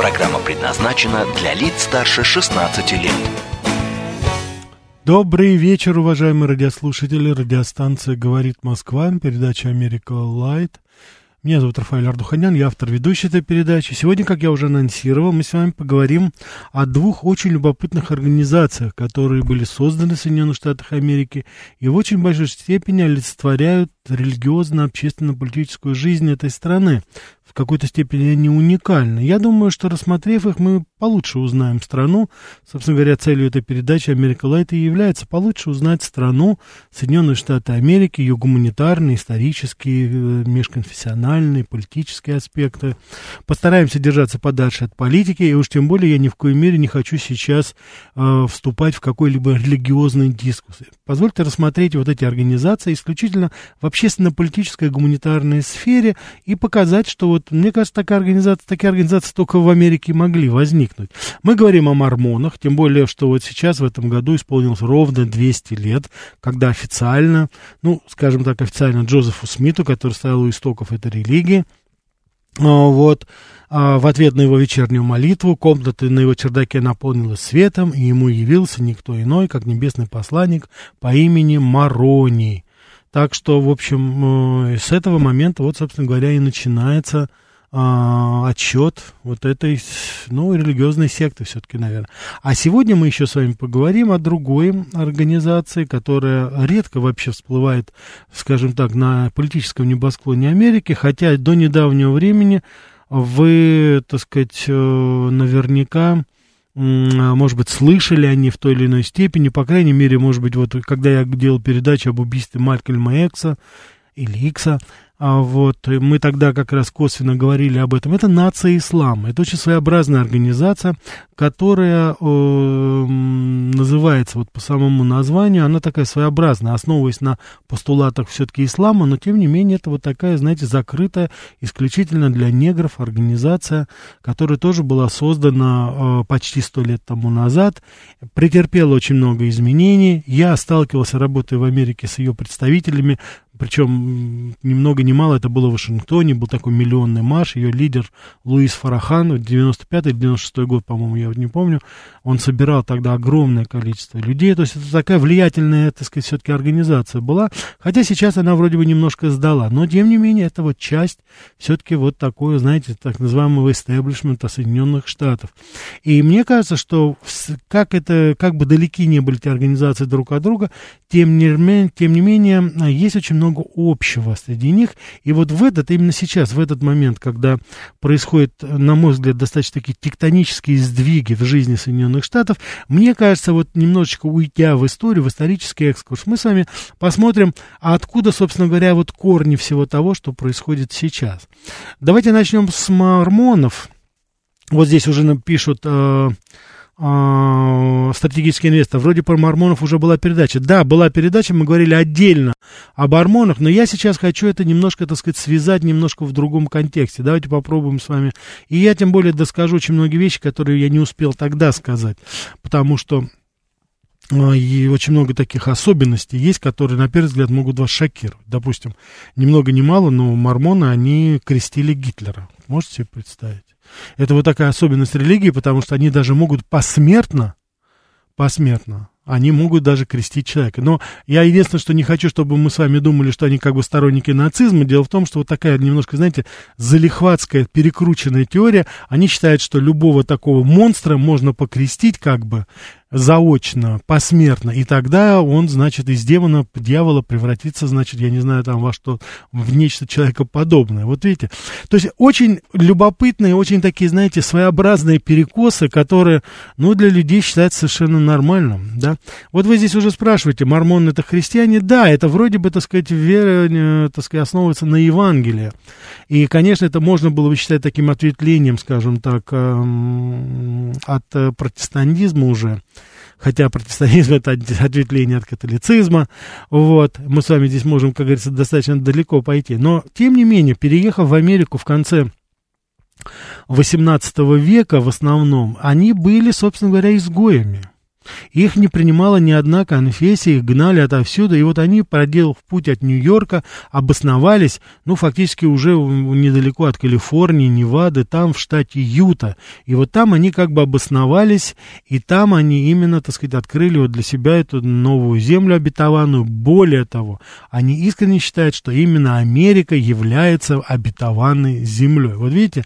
Программа предназначена для лиц старше 16 лет. Добрый вечер, уважаемые радиослушатели. Радиостанция «Говорит Москва», передача «Америка Лайт». Меня зовут Рафаэль Ардуханян, я автор ведущей этой передачи. Сегодня, как я уже анонсировал, мы с вами поговорим о двух очень любопытных организациях, которые были созданы в Соединенных Штатах Америки и в очень большой степени олицетворяют религиозно-общественно-политическую жизнь этой страны в какой-то степени они уникальны. Я думаю, что рассмотрев их, мы получше узнаем страну. Собственно говоря, целью этой передачи «Америка Лайт» и является получше узнать страну Соединенные Штаты Америки, ее гуманитарные, исторические, э, межконфессиональные, политические аспекты. Постараемся держаться подальше от политики, и уж тем более я ни в коей мере не хочу сейчас э, вступать в какой-либо религиозный дискус. Позвольте рассмотреть вот эти организации исключительно в общественно-политической гуманитарной сфере и показать, что вот мне кажется, такая организация, такие организации только в Америке могли возникнуть. Мы говорим о мормонах, тем более, что вот сейчас в этом году исполнилось ровно 200 лет, когда официально, ну, скажем так, официально Джозефу Смиту, который стоял у истоков этой религии, вот, а, в ответ на его вечернюю молитву комната на его чердаке наполнилась светом, и ему явился никто иной, как небесный посланник по имени Мароний. Так что, в общем, э, с этого момента, вот, собственно говоря, и начинается а, отчет вот этой, ну, религиозной секты все-таки, наверное. А сегодня мы еще с вами поговорим о другой организации, которая редко вообще всплывает, скажем так, на политическом небосклоне Америки, хотя до недавнего времени вы, так сказать, э, наверняка а, может быть, слышали они в той или иной степени, по крайней мере, может быть, вот когда я делал передачу об убийстве Малькольма Экса или Икса, а вот мы тогда как раз косвенно говорили об этом. Это нация ислама. Это очень своеобразная организация, которая э, называется вот по самому названию, она такая своеобразная, основываясь на постулатах все-таки ислама, но тем не менее это вот такая, знаете, закрытая исключительно для негров организация, которая тоже была создана э, почти сто лет тому назад, претерпела очень много изменений. Я сталкивался, работая в Америке, с ее представителями, причем ни много ни мало это было в Вашингтоне, был такой миллионный марш, ее лидер Луис Фарахан, 95 или 96 год, по-моему, я не помню, он собирал тогда огромное количество людей, то есть это такая влиятельная, так сказать, все-таки организация была, хотя сейчас она вроде бы немножко сдала, но тем не менее это вот часть все-таки вот такой, знаете, так называемого истеблишмента Соединенных Штатов. И мне кажется, что как это, как бы далеки не были эти организации друг от друга, тем не, тем не менее есть очень много много общего среди них. И вот в этот, именно сейчас, в этот момент, когда происходят, на мой взгляд, достаточно такие тектонические сдвиги в жизни Соединенных Штатов, мне кажется, вот немножечко уйдя в историю, в исторический экскурс, мы с вами посмотрим, откуда, собственно говоря, вот корни всего того, что происходит сейчас. Давайте начнем с мормонов. Вот здесь уже пишут... Э, стратегический инвестор. Вроде про мормонов уже была передача. Да, была передача, мы говорили отдельно об мормонах, но я сейчас хочу это немножко, так сказать, связать немножко в другом контексте. Давайте попробуем с вами. И я тем более доскажу очень многие вещи, которые я не успел тогда сказать, потому что а, и очень много таких особенностей есть, которые, на первый взгляд, могут вас шокировать. Допустим, ни много ни мало, но мормоны, они крестили Гитлера. Можете себе представить? Это вот такая особенность религии, потому что они даже могут посмертно, посмертно, они могут даже крестить человека. Но я единственное, что не хочу, чтобы мы с вами думали, что они как бы сторонники нацизма. Дело в том, что вот такая немножко, знаете, залихватская, перекрученная теория. Они считают, что любого такого монстра можно покрестить как бы заочно, посмертно, и тогда он, значит, из демона, дьявола превратится, значит, я не знаю, там во что, в нечто человекоподобное. Вот видите? То есть очень любопытные, очень такие, знаете, своеобразные перекосы, которые, ну, для людей считаются совершенно нормальным, да. Вот вы здесь уже спрашиваете, мормоны это христиане? Да, это вроде бы, так сказать, вера, э, так сказать, основывается на Евангелии. И, конечно, это можно было бы считать таким ответвлением, скажем так, эм, от э, протестантизма уже хотя протестантизм это ответвление от католицизма, вот, мы с вами здесь можем, как говорится, достаточно далеко пойти, но, тем не менее, переехав в Америку в конце 18 века в основном, они были, собственно говоря, изгоями. Их не принимала ни одна конфессия, их гнали отовсюду, и вот они, проделав путь от Нью-Йорка, обосновались, ну, фактически уже недалеко от Калифорнии, Невады, там, в штате Юта. И вот там они как бы обосновались, и там они именно, так сказать, открыли вот для себя эту новую землю обетованную. Более того, они искренне считают, что именно Америка является обетованной землей. Вот видите,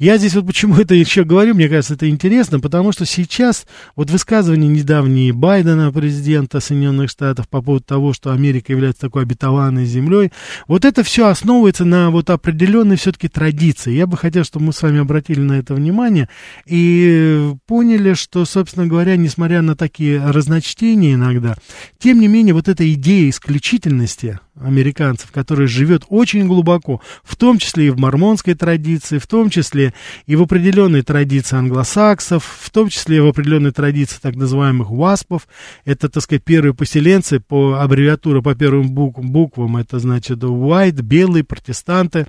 я здесь вот почему это еще говорю, мне кажется, это интересно, потому что сейчас вот высказывание недавние Байдена, президента Соединенных Штатов, по поводу того, что Америка является такой обетованной землей. Вот это все основывается на вот определенной все-таки традиции. Я бы хотел, чтобы мы с вами обратили на это внимание и поняли, что, собственно говоря, несмотря на такие разночтения иногда, тем не менее, вот эта идея исключительности, американцев, который живет очень глубоко, в том числе и в мормонской традиции, в том числе и в определенной традиции англосаксов, в том числе и в определенной традиции так называемых васпов. Это, так сказать, первые поселенцы по аббревиатуре, по первым буквам, буквам это значит white, белые, протестанты.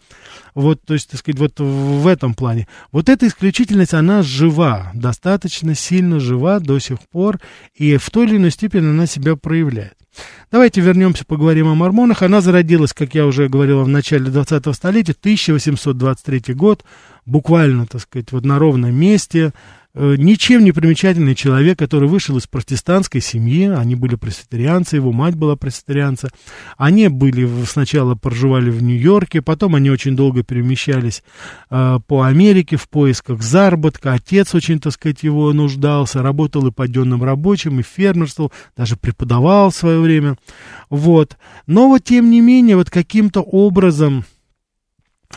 Вот, то есть, так сказать, вот в этом плане. Вот эта исключительность, она жива, достаточно сильно жива до сих пор, и в той или иной степени она себя проявляет. Давайте вернемся, поговорим о мормонах. Она зародилась, как я уже говорил, в начале 20-го столетия, 1823 год, буквально, так сказать, вот на ровном месте, ничем не примечательный человек, который вышел из протестантской семьи, они были пресвитерианцы, его мать была пресвитерианца, они были сначала проживали в Нью-Йорке, потом они очень долго перемещались э, по Америке в поисках заработка, отец очень, так сказать, его нуждался, работал и подъемным рабочим, и фермерствовал, даже преподавал в свое время, вот, но вот тем не менее, вот каким-то образом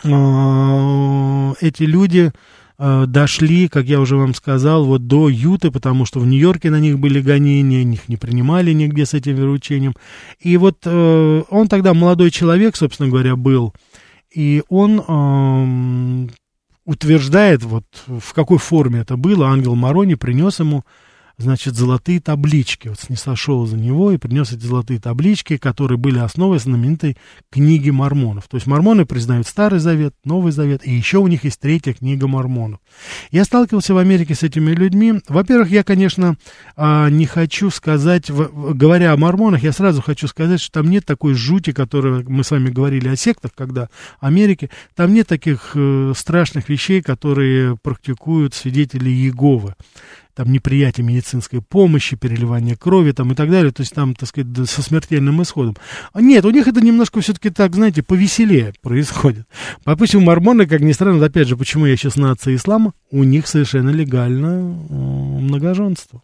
э, эти люди э, дошли, как я уже вам сказал, вот до Юты, потому что в Нью-Йорке на них были гонения, их не принимали нигде с этим выручением. И вот э, он тогда молодой человек, собственно говоря, был, и он э, утверждает, вот в какой форме это было, ангел Марони принес ему значит, золотые таблички. Вот снисошел за него и принес эти золотые таблички, которые были основой знаменитой книги мормонов. То есть мормоны признают Старый Завет, Новый Завет, и еще у них есть третья книга мормонов. Я сталкивался в Америке с этими людьми. Во-первых, я, конечно, а, не хочу сказать, говоря о мормонах, я сразу хочу сказать, что там нет такой жути, которой мы с вами говорили о сектах, когда Америке, там нет таких э, страшных вещей, которые практикуют свидетели Иеговы там неприятие медицинской помощи, переливание крови там и так далее, то есть там, так сказать, со смертельным исходом. А нет, у них это немножко все-таки так, знаете, повеселее происходит. Допустим, мормоны, как ни странно, опять же, почему я сейчас нация ислама, у них совершенно легально э, многоженство.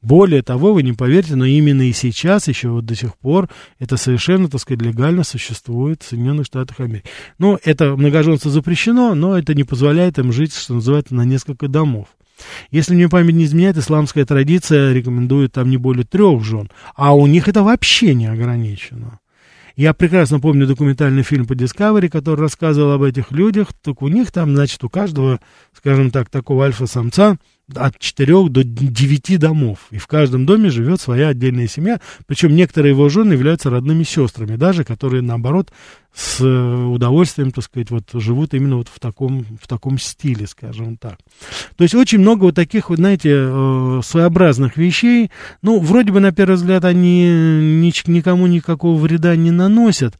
Более того, вы не поверите, но именно и сейчас, еще вот до сих пор, это совершенно, так сказать, легально существует в Соединенных Штатах Америки. Ну, это многоженство запрещено, но это не позволяет им жить, что называется, на несколько домов. Если мне память не изменяет, исламская традиция рекомендует там не более трех жен, а у них это вообще не ограничено. Я прекрасно помню документальный фильм по Discovery, который рассказывал об этих людях. Так у них там, значит, у каждого, скажем так, такого альфа-самца от 4 до 9 домов. И в каждом доме живет своя отдельная семья. Причем некоторые его жены являются родными сестрами, даже которые, наоборот, с э, удовольствием, так сказать, вот живут именно вот в таком, в таком стиле, скажем так. То есть очень много вот таких, вот, знаете, э, своеобразных вещей. Ну, вроде бы, на первый взгляд, они никому никакого вреда не наносят.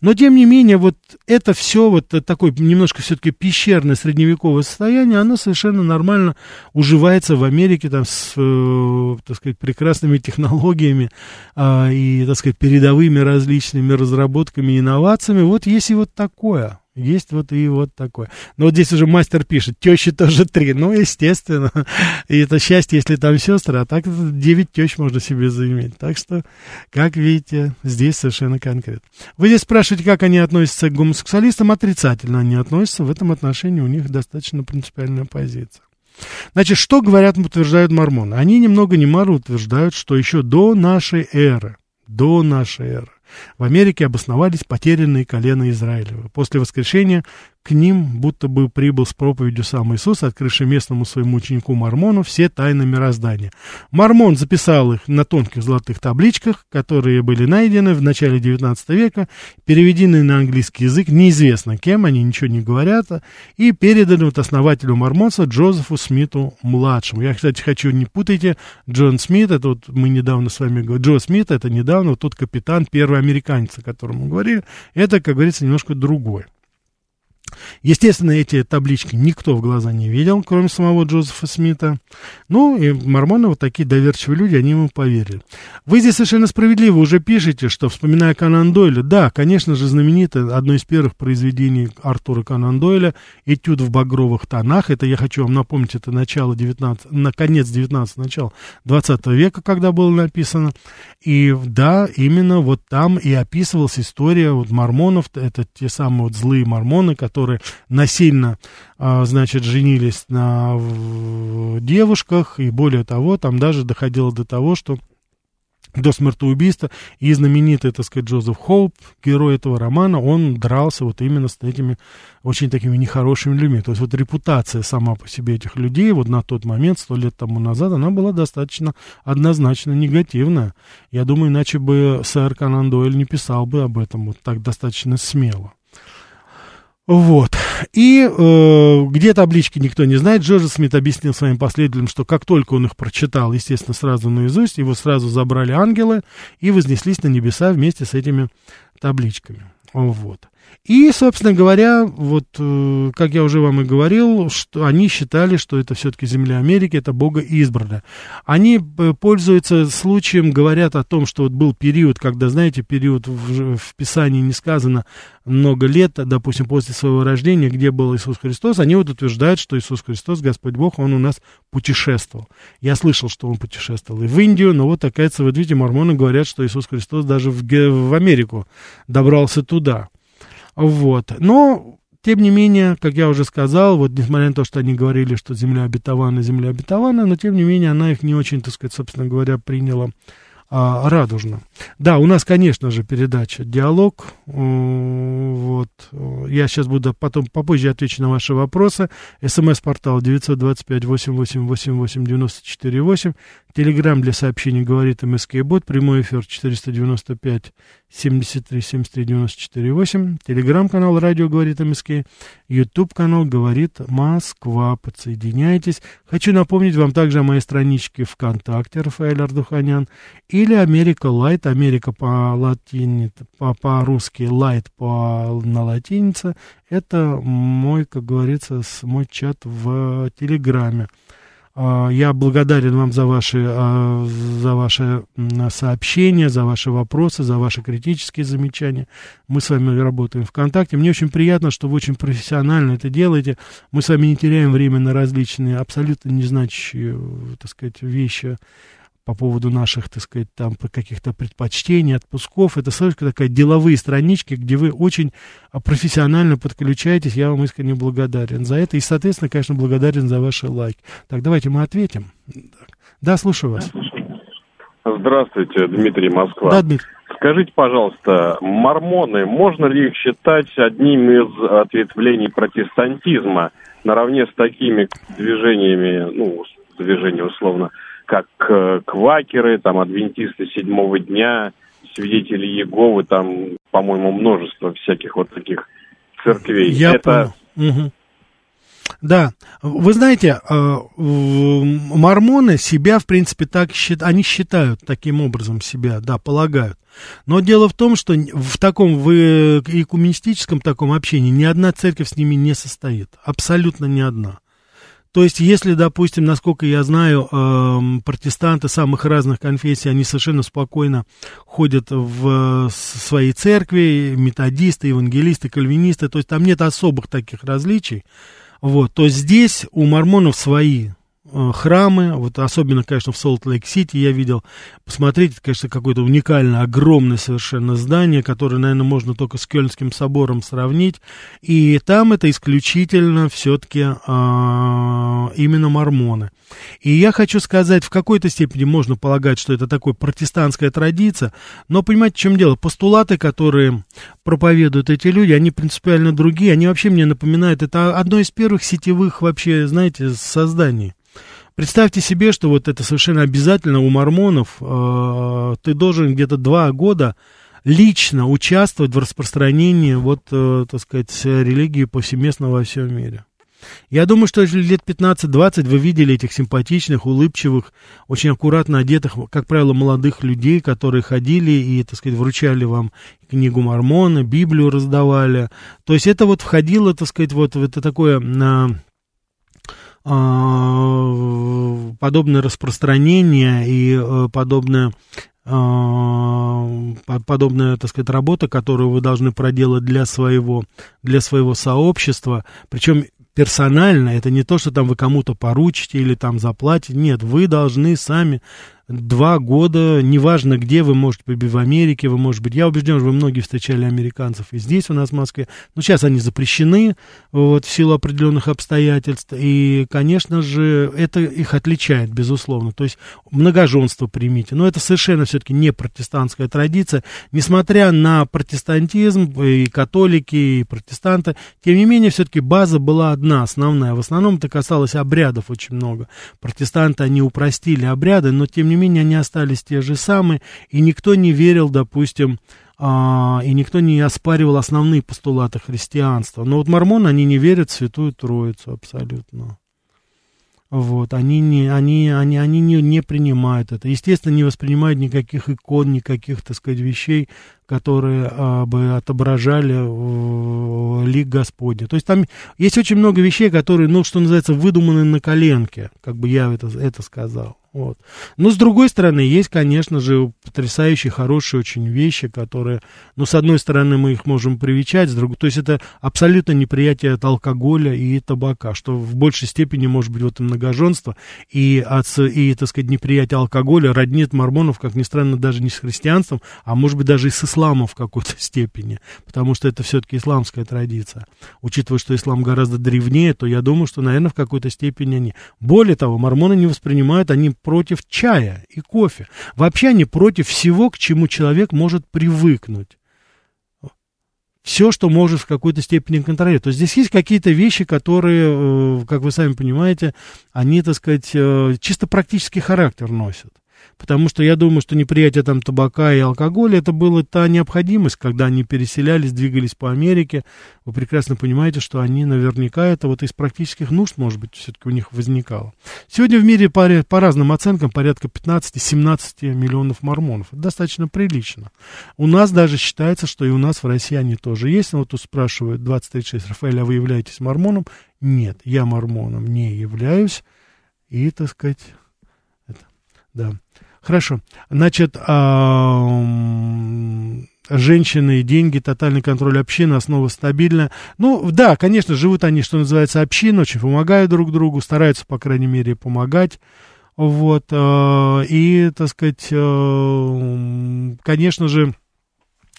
Но, тем не менее, вот это все вот такое немножко все-таки пещерное средневековое состояние, оно совершенно нормально уже уживается в Америке там с, э, так сказать, прекрасными технологиями э, и, так сказать, передовыми различными разработками и инновациями. Вот есть и вот такое. Есть вот и вот такое. Но вот здесь уже мастер пишет, тещи тоже три. Ну, естественно. И это счастье, если там сестры, а так девять тещ можно себе заиметь. Так что, как видите, здесь совершенно конкретно. Вы здесь спрашиваете, как они относятся к гомосексуалистам. Отрицательно они относятся. В этом отношении у них достаточно принципиальная позиция. Значит, что говорят, утверждают мормоны? Они немного не мало утверждают, что еще до нашей эры, до нашей эры, в Америке обосновались потерянные колена Израилева. После воскрешения к ним будто бы прибыл с проповедью сам Иисус, открывший местному своему ученику Мормону все тайны мироздания. Мормон записал их на тонких золотых табличках, которые были найдены в начале XIX века, переведены на английский язык, неизвестно кем, они ничего не говорят, и переданы вот основателю мормонства Джозефу Смиту-младшему. Я, кстати, хочу, не путайте, Джон Смит, это вот мы недавно с вами говорили, Джо Смит, это недавно вот тот капитан, первый американец, о котором мы говорили, это, как говорится, немножко другой. Естественно, эти таблички никто в глаза не видел, кроме самого Джозефа Смита. Ну, и мормоны, вот такие доверчивые люди, они ему поверили. Вы здесь совершенно справедливо уже пишете, что, вспоминая Конан Дойля, да, конечно же, знаменито одно из первых произведений Артура Конан Дойля «Этюд в багровых тонах». Это, я хочу вам напомнить, это начало 19, на конец 19 начало 20 века, когда было написано. И да, именно вот там и описывалась история вот мормонов, это те самые вот злые мормоны, которые которые насильно, а, значит, женились на девушках, и более того, там даже доходило до того, что до смертоубийства, и знаменитый, так сказать, Джозеф Хоуп, герой этого романа, он дрался вот именно с этими очень такими нехорошими людьми. То есть вот репутация сама по себе этих людей вот на тот момент, сто лет тому назад, она была достаточно однозначно негативная. Я думаю, иначе бы сэр Конан Дойль не писал бы об этом вот так достаточно смело. Вот. И э, где таблички никто не знает. Джордж Смит объяснил своим последователям, что как только он их прочитал, естественно, сразу наизусть, его сразу забрали ангелы и вознеслись на небеса вместе с этими табличками. Вот. И, собственно говоря, вот, э, как я уже вам и говорил, что они считали, что это все-таки земля Америки, это Бога избранная. Они э, пользуются случаем, говорят о том, что вот был период, когда, знаете, период в, в Писании не сказано много лет, допустим, после своего рождения, где был Иисус Христос, они вот утверждают, что Иисус Христос, Господь Бог, Он у нас путешествовал. Я слышал, что Он путешествовал и в Индию, но вот, оказывается, вот видите, мормоны говорят, что Иисус Христос даже в, в Америку добрался туда. Вот. Но, тем не менее, как я уже сказал, вот несмотря на то, что они говорили, что земля обетована, земля обетована, но, тем не менее, она их не очень, так сказать, собственно говоря, приняла а, радужно. Да, у нас, конечно же, передача «Диалог». Вот. Я сейчас буду потом попозже отвечу на ваши вопросы. СМС-портал 925-8888-94-8. Телеграмм для сообщений говорит МСК Бот. Прямой эфир 495 73 73 94 8. Телеграм-канал радио говорит МСК. Ютуб канал говорит Москва. Подсоединяйтесь. Хочу напомнить вам также о моей страничке ВКонтакте Рафаэль Ардуханян или Америка Light. Америка по латине, по, по-русски Light по, на латинице. Это мой, как говорится, мой чат в Телеграме. А, я благодарен вам за ваши, а, за ваши сообщения, за ваши вопросы, за ваши критические замечания. Мы с вами работаем ВКонтакте. Мне очень приятно, что вы очень профессионально это делаете. Мы с вами не теряем время на различные, абсолютно незначащие, так сказать, вещи по поводу наших, так сказать, там каких-то предпочтений, отпусков. Это совершенно такая деловые странички, где вы очень а, профессионально подключаетесь. Я вам искренне благодарен за это. И, соответственно, конечно, благодарен за ваши лайки. Так, давайте мы ответим. Да, слушаю вас. Здравствуйте, Дмитрий Москва. Да, Дмитрий. Скажите, пожалуйста, мормоны, можно ли их считать одним из ответвлений протестантизма наравне с такими движениями, ну, движения условно, как э, квакеры, там, адвентисты седьмого дня, свидетели Иеговы, там, по-моему, множество всяких вот таких церквей. Я Это... понял. Угу. Да, вы знаете, э, мормоны себя, в принципе, так считают, они считают таким образом себя, да, полагают. Но дело в том, что в таком, в экуменистическом таком общении ни одна церковь с ними не состоит, абсолютно ни одна. То есть, если, допустим, насколько я знаю, э, протестанты самых разных конфессий, они совершенно спокойно ходят в своей церкви, методисты, евангелисты, кальвинисты, то есть там нет особых таких различий, вот, то здесь у мормонов свои Э, храмы, вот особенно, конечно, в Солт-Лейк-Сити я видел, посмотрите, это, конечно, какое-то уникальное, огромное совершенно здание, которое, наверное, можно только с Кёльнским собором сравнить, и там это исключительно все-таки а, именно мормоны. И я хочу сказать, в какой-то степени можно полагать, что это такой протестантская традиция, но понимаете, в чем дело? Постулаты, которые проповедуют эти люди, они принципиально другие, они вообще мне напоминают, это одно из первых сетевых вообще, знаете, созданий. Представьте себе, что вот это совершенно обязательно у мормонов, э, ты должен где-то два года лично участвовать в распространении вот, э, так сказать, религии повсеместно во всем мире. Я думаю, что лет 15-20 вы видели этих симпатичных, улыбчивых, очень аккуратно одетых, как правило, молодых людей, которые ходили и, так сказать, вручали вам книгу Мормона, Библию раздавали. То есть это вот входило, так сказать, вот в это такое а, подобное распространение и э, подобное а, подобная, так сказать, работа, которую вы должны проделать для своего, для своего сообщества, причем персонально, это не то, что там вы кому-то поручите или там заплатите, нет, вы должны сами два года, неважно где, вы можете быть в Америке, вы можете быть, я убежден, что вы многие встречали американцев и здесь у нас в Москве, но сейчас они запрещены вот, в силу определенных обстоятельств, и, конечно же, это их отличает, безусловно, то есть многоженство примите, но это совершенно все-таки не протестантская традиция, несмотря на протестантизм, и католики, и протестанты, тем не менее, все-таки база была одна, основная, в основном это касалось обрядов очень много, протестанты, они упростили обряды, но тем не менее, они остались те же самые, и никто не верил, допустим, а, и никто не оспаривал основные постулаты христианства. Но вот мормоны, они не верят в Святую Троицу абсолютно. Вот, они не, они, они, они не, не принимают это. Естественно, не воспринимают никаких икон, никаких, так сказать, вещей, которые а, бы отображали э, лик Господня. То есть там есть очень много вещей, которые, ну, что называется, выдуманы на коленке, как бы я это, это сказал. Вот. Но, с другой стороны, есть, конечно же, потрясающие, хорошие очень вещи, которые, ну, с одной стороны, мы их можем привечать, с другой, то есть это абсолютно неприятие от алкоголя и табака, что в большей степени может быть вот и многоженство, и, от, и, так сказать, неприятие алкоголя роднит мормонов, как ни странно, даже не с христианством, а может быть даже и с исламом в какой-то степени, потому что это все-таки исламская традиция. Учитывая, что ислам гораздо древнее, то я думаю, что, наверное, в какой-то степени они. Более того, мормоны не воспринимают, они против чая и кофе. Вообще они против всего, к чему человек может привыкнуть. Все, что может в какой-то степени контролировать. То есть здесь есть какие-то вещи, которые, э, как вы сами понимаете, они, так сказать, э, чисто практический характер носят потому что я думаю, что неприятие там табака и алкоголя, это была та необходимость, когда они переселялись, двигались по Америке. Вы прекрасно понимаете, что они наверняка это вот из практических нужд, может быть, все-таки у них возникало. Сегодня в мире по, по разным оценкам порядка 15-17 миллионов мормонов. Это достаточно прилично. У нас даже считается, что и у нас в России они тоже есть. Вот тут спрашивают 2036, Рафаэль, а вы являетесь мормоном? Нет, я мормоном не являюсь. И, так сказать, это, да. Хорошо. Значит, женщины и деньги, тотальный контроль общины, основа стабильная. Ну, да, конечно, живут они, что называется, община, очень помогают друг другу, стараются, по крайней мере, помогать. Вот, э, и, так сказать, э, конечно же,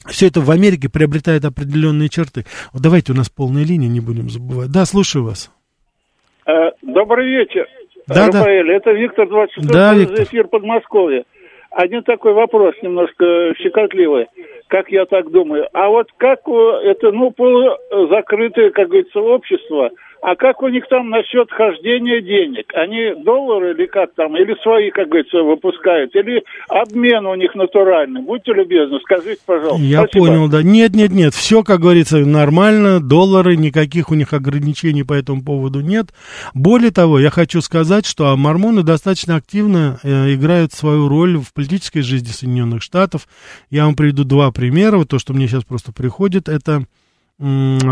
все это в Америке приобретает определенные черты. Вот давайте у нас полная линия, не будем забывать. Да, слушаю вас. Э, добрый вечер. Да, Рафаэль, да. это Виктор 26 да, Виктор. эфир Подмосковья. Один такой вопрос немножко щекотливый, как я так думаю. А вот как это, ну, полузакрытое, как говорится, общество – а как у них там насчет хождения денег? Они доллары или как там? Или свои, как говорится, выпускают? Или обмен у них натуральный? Будьте любезны, скажите, пожалуйста. Я Спасибо. понял, да. Нет, нет, нет. Все, как говорится, нормально. Доллары, никаких у них ограничений по этому поводу нет. Более того, я хочу сказать, что мормоны достаточно активно э, играют свою роль в политической жизни Соединенных Штатов. Я вам приведу два примера. Вот то, что мне сейчас просто приходит, это Мик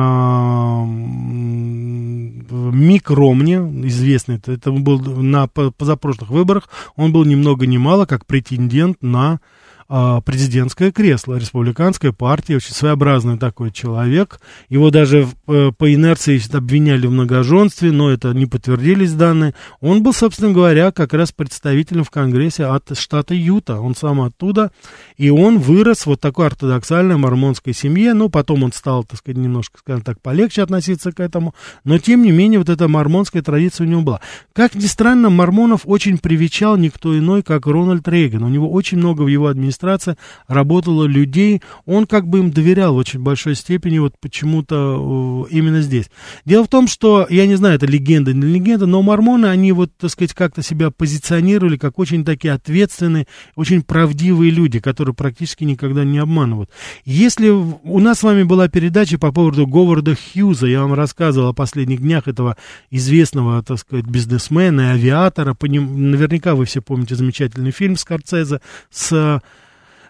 Ромни, известный, это, был на позапрошлых выборах, он был ни много ни мало как претендент на президентское кресло, республиканская партия, очень своеобразный такой человек. Его даже э, по инерции обвиняли в многоженстве, но это не подтвердились данные. Он был, собственно говоря, как раз представителем в Конгрессе от штата Юта. Он сам оттуда, и он вырос в вот такой ортодоксальной мормонской семье. Ну, потом он стал, так сказать, немножко, скажем так, полегче относиться к этому. Но, тем не менее, вот эта мормонская традиция у него была. Как ни странно, мормонов очень привечал никто иной, как Рональд Рейган. У него очень много в его администрации администрация, работало людей, он как бы им доверял в очень большой степени, вот почему-то э, именно здесь. Дело в том, что, я не знаю, это легенда или легенда, но мормоны, они вот, так сказать, как-то себя позиционировали как очень такие ответственные, очень правдивые люди, которые практически никогда не обманывают. Если у нас с вами была передача по поводу Говарда Хьюза, я вам рассказывал о последних днях этого известного, так сказать, бизнесмена и авиатора, по ним, наверняка вы все помните замечательный фильм Скорцезе с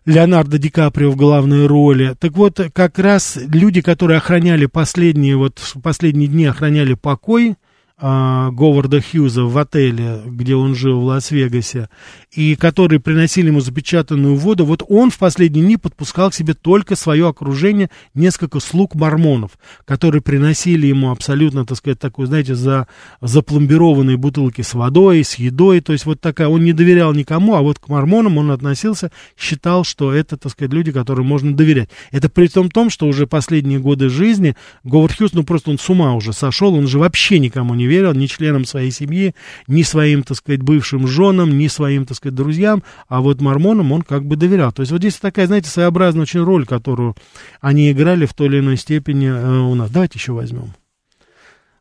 Леонардо Ди Каприо в главной роли. Так вот, как раз люди, которые охраняли последние, вот последние дни охраняли покой, а, Говарда Хьюза в отеле, где он жил в Лас-Вегасе, и которые приносили ему запечатанную воду, вот он в последние дни подпускал к себе только свое окружение, несколько слуг мормонов, которые приносили ему абсолютно, так сказать, такую, знаете, за запломбированные бутылки с водой, с едой, то есть вот такая, он не доверял никому, а вот к мормонам он относился, считал, что это, так сказать, люди, которым можно доверять. Это при том, том что уже последние годы жизни Говард Хьюз, ну просто он с ума уже сошел, он же вообще никому не не верил ни членам своей семьи, ни своим, так сказать, бывшим женам, ни своим, так сказать, друзьям, а вот мормонам он как бы доверял. То есть вот здесь такая, знаете, своеобразная очень роль, которую они играли в той или иной степени э, у нас. Давайте еще возьмем.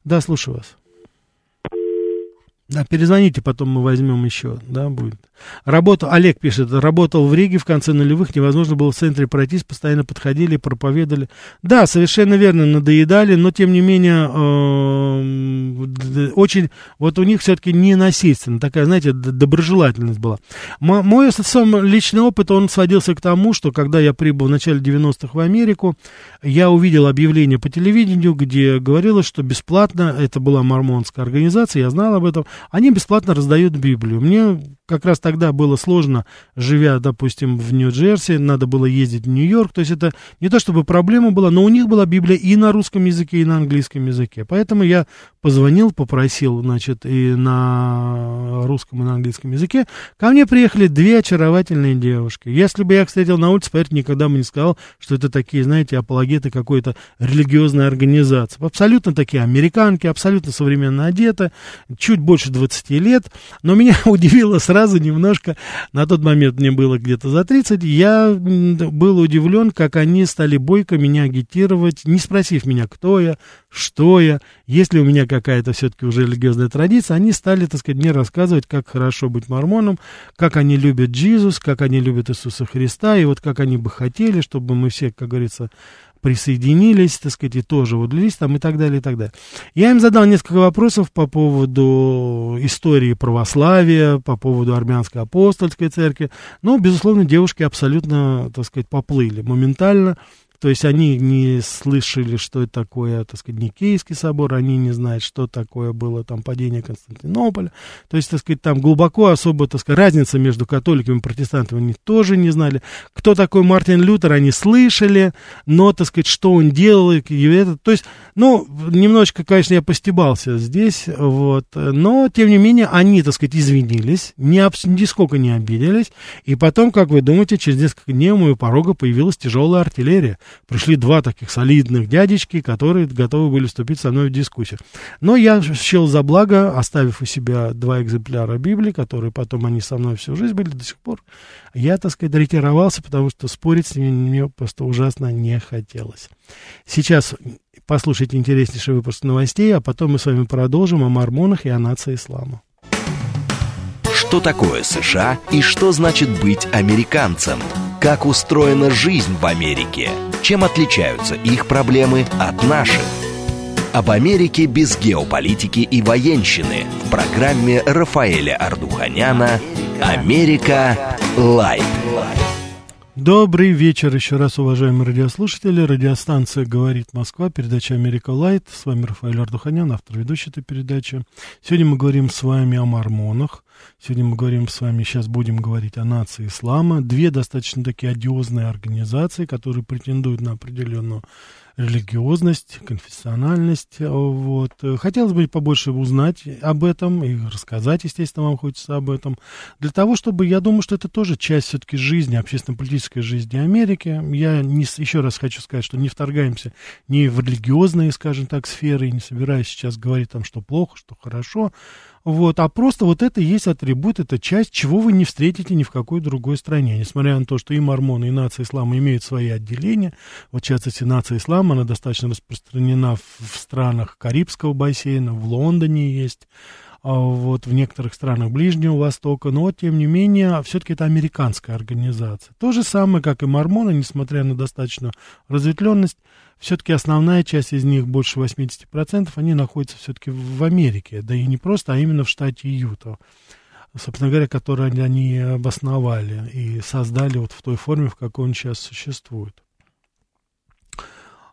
Да, слушаю вас. Да, перезвоните, потом мы возьмем еще, да, будет. Работал, Олег пишет, работал в Риге в конце нулевых, невозможно было в центре пройтись, постоянно подходили, проповедовали. Да, совершенно верно, надоедали, но тем не менее, э, очень, вот у них все-таки не насильственно, такая, знаете, доброжелательность была. М- мой сам личный опыт, он сводился к тому, что когда я прибыл в начале 90-х в Америку, я увидел объявление по телевидению, где говорилось, что бесплатно, это была мормонская организация, я знал об этом, они бесплатно раздают Библию. Мне как раз тогда было сложно, живя, допустим, в Нью-Джерси, надо было ездить в Нью-Йорк, то есть это не то чтобы проблема была, но у них была Библия и на русском языке, и на английском языке. Поэтому я позвонил, попросил, значит, и на русском, и на английском языке. Ко мне приехали две очаровательные девушки. Если бы я их встретил на улице, поверьте, никогда бы не сказал, что это такие, знаете, апологеты какой-то религиозной организации. Абсолютно такие американки, абсолютно современно одеты, чуть больше 20 лет, но меня удивило сразу сразу немножко, на тот момент мне было где-то за 30, я был удивлен, как они стали бойко меня агитировать, не спросив меня, кто я, что я, есть ли у меня какая-то все-таки уже религиозная традиция, они стали, так сказать, мне рассказывать, как хорошо быть мормоном, как они любят Иисус, как они любят Иисуса Христа, и вот как они бы хотели, чтобы мы все, как говорится, присоединились, так сказать, и тоже вот влились там и так далее, и так далее. Я им задал несколько вопросов по поводу истории православия, по поводу армянской апостольской церкви. Но, безусловно, девушки абсолютно, так сказать, поплыли моментально. То есть они не слышали, что это такое, так сказать, Никейский собор, они не знают, что такое было там падение Константинополя. То есть, так сказать, там глубоко особо, так сказать, разница между католиками и протестантами они тоже не знали. Кто такой Мартин Лютер, они слышали, но, так сказать, что он делал, и это, то есть, ну, немножечко, конечно, я постебался здесь, вот, но, тем не менее, они, так сказать, извинились, ни, нисколько не обиделись, и потом, как вы думаете, через несколько дней у моего порога появилась тяжелая артиллерия пришли два таких солидных дядечки, которые готовы были вступить со мной в дискуссию. Но я счел за благо, оставив у себя два экземпляра Библии, которые потом они со мной всю жизнь были до сих пор, я, так сказать, ретировался, потому что спорить с ними мне просто ужасно не хотелось. Сейчас послушайте интереснейший выпуск новостей, а потом мы с вами продолжим о мормонах и о нации ислама. Что такое США и что значит быть американцем? Как устроена жизнь в Америке? Чем отличаются их проблемы от наших? Об Америке без геополитики и военщины в программе Рафаэля Ардуханяна «Америка. Лайт». Добрый вечер еще раз, уважаемые радиослушатели. Радиостанция «Говорит Москва», передача «Америка Лайт». С вами Рафаэль Ардуханян, автор, ведущий этой передачи. Сегодня мы говорим с вами о мормонах. Сегодня мы говорим с вами, сейчас будем говорить о нации ислама. Две достаточно такие одиозные организации, которые претендуют на определенную религиозность, конфессиональность. Вот. Хотелось бы побольше узнать об этом и рассказать, естественно, вам хочется об этом. Для того, чтобы, я думаю, что это тоже часть все-таки жизни, общественно-политической жизни Америки. Я не, еще раз хочу сказать, что не вторгаемся ни в религиозные, скажем так, сферы, и не собираюсь сейчас говорить там, что плохо, что хорошо. Вот, а просто вот это есть атрибут, это часть, чего вы не встретите ни в какой другой стране. Несмотря на то, что и мормоны, и нация ислама имеют свои отделения. Вот, в частности, нация ислама, она достаточно распространена в, в странах Карибского бассейна, в Лондоне есть а вот в некоторых странах Ближнего Востока, но тем не менее все-таки это американская организация. То же самое, как и мормоны, несмотря на достаточную разветвленность, все-таки основная часть из них, больше 80%, они находятся все-таки в Америке, да и не просто, а именно в штате Юта, собственно говоря, который они обосновали и создали вот в той форме, в какой он сейчас существует.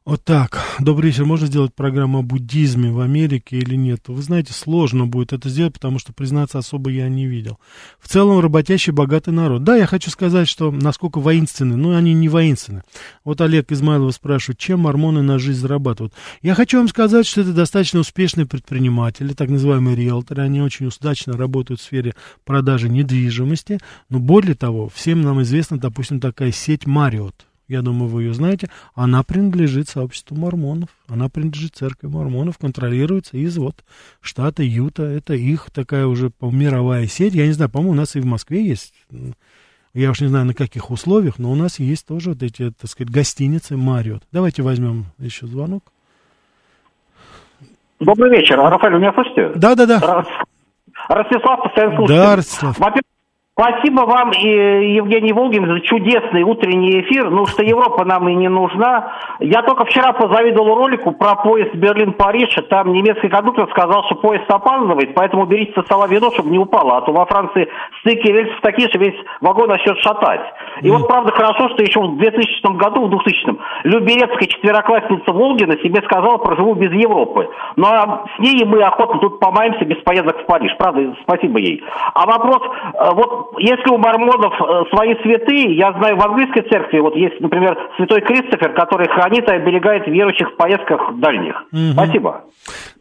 Вот так. Добрый вечер. Можно сделать программу о буддизме в Америке или нет? Вы знаете, сложно будет это сделать, потому что, признаться, особо я не видел. В целом, работящий, богатый народ. Да, я хочу сказать, что насколько воинственны. Ну, они не воинственны. Вот Олег Измайлов спрашивает, чем мормоны на жизнь зарабатывают. Я хочу вам сказать, что это достаточно успешные предприниматели, так называемые риэлторы. Они очень удачно работают в сфере продажи недвижимости. Но более того, всем нам известна, допустим, такая сеть Мариот я думаю, вы ее знаете, она принадлежит сообществу мормонов, она принадлежит церкви мормонов, контролируется из вот штата Юта, это их такая уже мировая сеть, я не знаю, по-моему, у нас и в Москве есть, я уж не знаю, на каких условиях, но у нас есть тоже вот эти, так сказать, гостиницы Мариот. Давайте возьмем еще звонок. Добрый вечер. Рафаэль, вы меня слышите? Да, да, да. Ростислав, постоянно слушатель. Да, Ростислав. Во-первых, Спасибо вам Евгений Волгин за чудесный утренний эфир. Ну, что Европа нам и не нужна. Я только вчера позавидовал ролику про поезд Берлин-Париж. Там немецкий кондуктор сказал, что поезд опаздывает, поэтому берите со стола вино, чтобы не упало. А то во Франции стыки рельсов такие, что весь вагон начнет шатать. И вот правда хорошо, что еще в 2000 году, в 2000 Люберецкая четвероклассница Волгина себе сказала, проживу без Европы. Ну, а с ней мы охотно тут помаемся без поездок в Париж. Правда, спасибо ей. А вопрос, э, вот если у мормонов э, свои святые, я знаю, в английской церкви вот есть, например, святой Кристофер, который хранит и оберегает верующих в поездках дальних. Угу. Спасибо.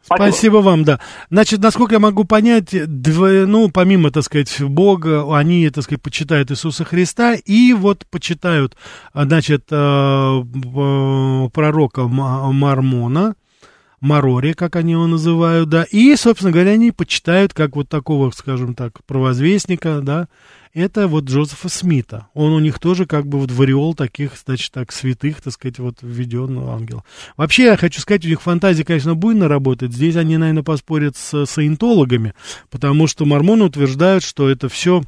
Спасибо. Спасибо вам, да. Значит, насколько я могу понять, дв... ну, помимо, так сказать, Бога, они, так сказать, почитают Иисуса Христа и вот почитают, значит, э, пророка Мармона, Марори, как они его называют, да, и, собственно говоря, они почитают как вот такого, скажем так, провозвестника, да, это вот Джозефа Смита. Он у них тоже как бы вот в ореол таких, значит, так, святых, так сказать, вот введенного ангела. Вообще, я хочу сказать, у них фантазия, конечно, буйно работает. Здесь они, наверное, поспорят с саентологами, потому что мормоны утверждают, что это все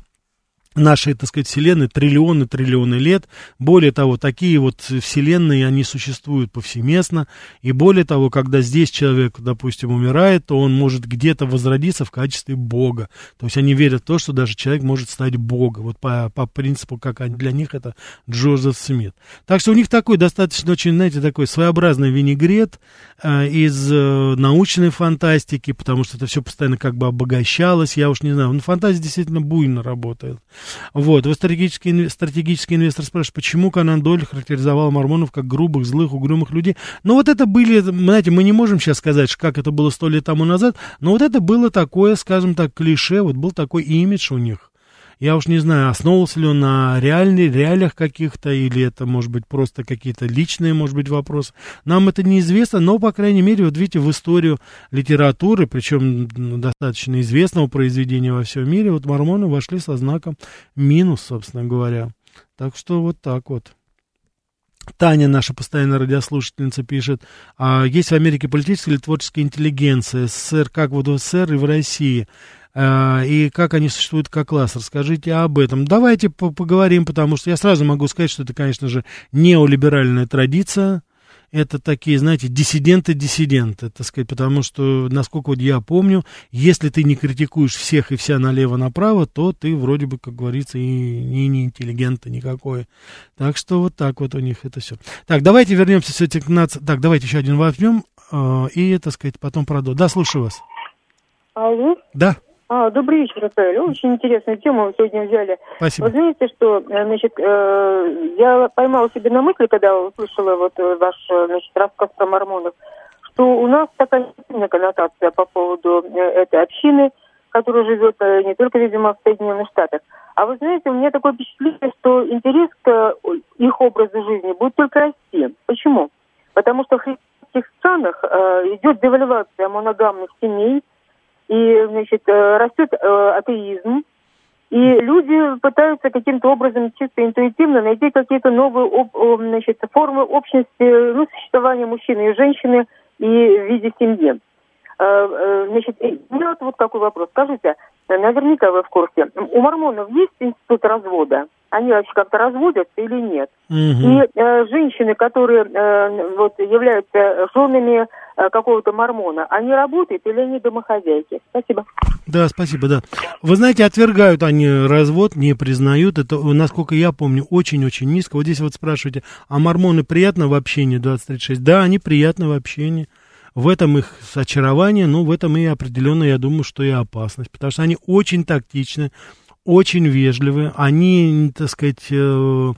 нашей, так сказать, Вселенной триллионы, триллионы лет. Более того, такие вот Вселенные, они существуют повсеместно. И более того, когда здесь человек, допустим, умирает, то он может где-то возродиться в качестве Бога. То есть они верят в то, что даже человек может стать Богом. Вот по, по принципу, как для них это Джозеф Смит. Так что у них такой достаточно очень, знаете, такой своеобразный винегрет э, из э, научной фантастики, потому что это все постоянно как бы обогащалось. Я уж не знаю, но фантазия действительно буйно работает. Вот, вы стратегический, стратегический инвестор спрашивает, почему Канан Дойль характеризовал мормонов как грубых, злых, угрюмых людей. Ну, вот это были, знаете, мы не можем сейчас сказать, как это было сто лет тому назад, но вот это было такое, скажем так, клише, вот был такой имидж у них. Я уж не знаю, основывался ли он на реальной, реалиях каких-то, или это, может быть, просто какие-то личные, может быть, вопросы. Нам это неизвестно, но, по крайней мере, вот видите, в историю литературы, причем достаточно известного произведения во всем мире, вот мормоны вошли со знаком минус, собственно говоря. Так что вот так вот. Таня, наша постоянная радиослушательница, пишет, а есть в Америке политическая или творческая интеллигенция, СССР, как вот в СССР и в России. Э, и как они существуют как класс. Расскажите об этом. Давайте поговорим, потому что я сразу могу сказать, что это, конечно же, неолиберальная традиция. это такие, знаете, диссиденты-диссиденты, так сказать, потому что, насколько вот я помню, если ты не критикуешь всех и вся налево-направо, то ты вроде бы, как говорится, и, и не интеллигент никакой. Так что вот так вот у них это все. Так, давайте вернемся все-таки к нации. Так, давайте еще один возьмем э, и, так сказать, потом продолжим. Да, слушаю вас. Алло. Да. А, добрый вечер, Рафаэль. Очень интересную тему вы сегодня взяли. Спасибо. Вы знаете, что, э, значит, э, я поймала себе на мысли, когда услышала вот э, ваш, значит, рассказ про мормонов, что у нас такая сильная коннотация по поводу этой общины, которая живет не только, видимо, в Соединенных Штатах. А вы знаете, у меня такое впечатление, что интерес к их образу жизни будет только расти. Почему? Потому что в христианских странах э, идет девальвация моногамных семей, и, значит, э, растет э, атеизм, и люди пытаются каким-то образом чисто интуитивно найти какие-то новые значит, формы общности, ну, существования мужчины и женщины и в виде семьи. Э, значит, у меня вот какой вопрос. Скажите, наверняка вы в курсе, у мормонов есть институт развода? они вообще как-то разводятся или нет. Угу. И э, женщины, которые э, вот, являются женами э, какого-то мормона, они работают или они домохозяйки? Спасибо. Да, спасибо, да. Вы знаете, отвергают они развод, не признают. Это, насколько я помню, очень-очень низко. Вот здесь вот спрашиваете, а мормоны приятно в общении 2036? Да, они приятны в общении. В этом их очарование, но в этом и определенно, я думаю, что и опасность. Потому что они очень тактичны очень вежливы, они, так сказать, э,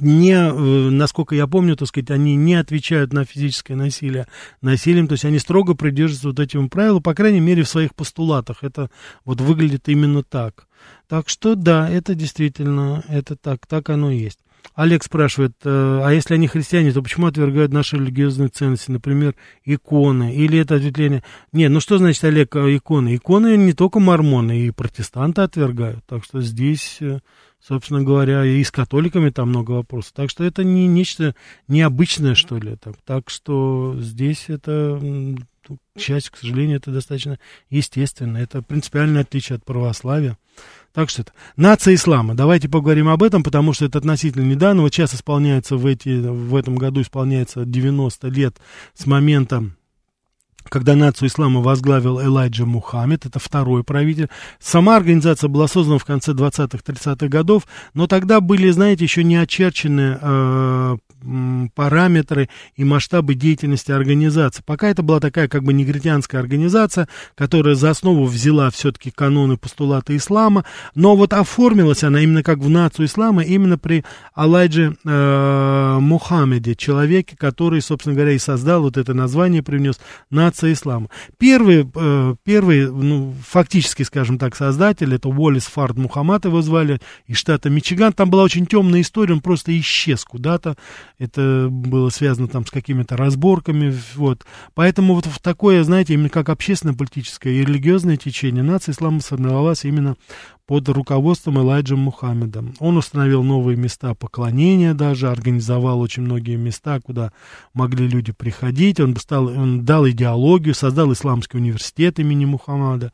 не, э, насколько я помню, так сказать, они не отвечают на физическое насилие насилием, то есть они строго придерживаются вот этим правилам, по крайней мере, в своих постулатах. Это вот выглядит именно так. Так что да, это действительно, это так, так оно и есть. Олег спрашивает, э, а если они христиане, то почему отвергают наши религиозные ценности, например, иконы? Или это ответвление? Не, ну что значит, Олег, э, иконы? Иконы не только мормоны, и протестанты отвергают. Так что здесь, э, собственно говоря, и с католиками там много вопросов. Так что это не нечто необычное, что ли. Так, так что здесь это к счастью, к сожалению, это достаточно естественно. Это принципиальное отличие от православия. Так что это нация ислама. Давайте поговорим об этом, потому что это относительно недавно. Вот сейчас исполняется в, эти, в этом году исполняется 90 лет с момента когда нацию ислама возглавил Элайджа Мухаммед, это второй правитель. Сама организация была создана в конце 20-30-х годов, но тогда были, знаете, еще не очерчены э, параметры и масштабы деятельности организации. Пока это была такая как бы негритянская организация, которая за основу взяла все-таки каноны постулаты ислама, но вот оформилась она именно как в нацию ислама, именно при Алайдже э, Мухаммеде, человеке, который, собственно говоря, и создал вот это название, привнес нация ислама. Первый, э, первый ну, фактически, скажем так, создатель, это Уоллес Фард Мухаммад его звали, из штата Мичиган. Там была очень темная история, он просто исчез куда-то это было связано там с какими-то разборками, вот. Поэтому вот в такое, знаете, именно как общественно-политическое и религиозное течение нация ислама сформировалась именно под руководством Элайджа Мухаммеда. Он установил новые места поклонения даже, организовал очень многие места, куда могли люди приходить. Он, стал, он дал идеологию, создал исламский университет имени Мухаммада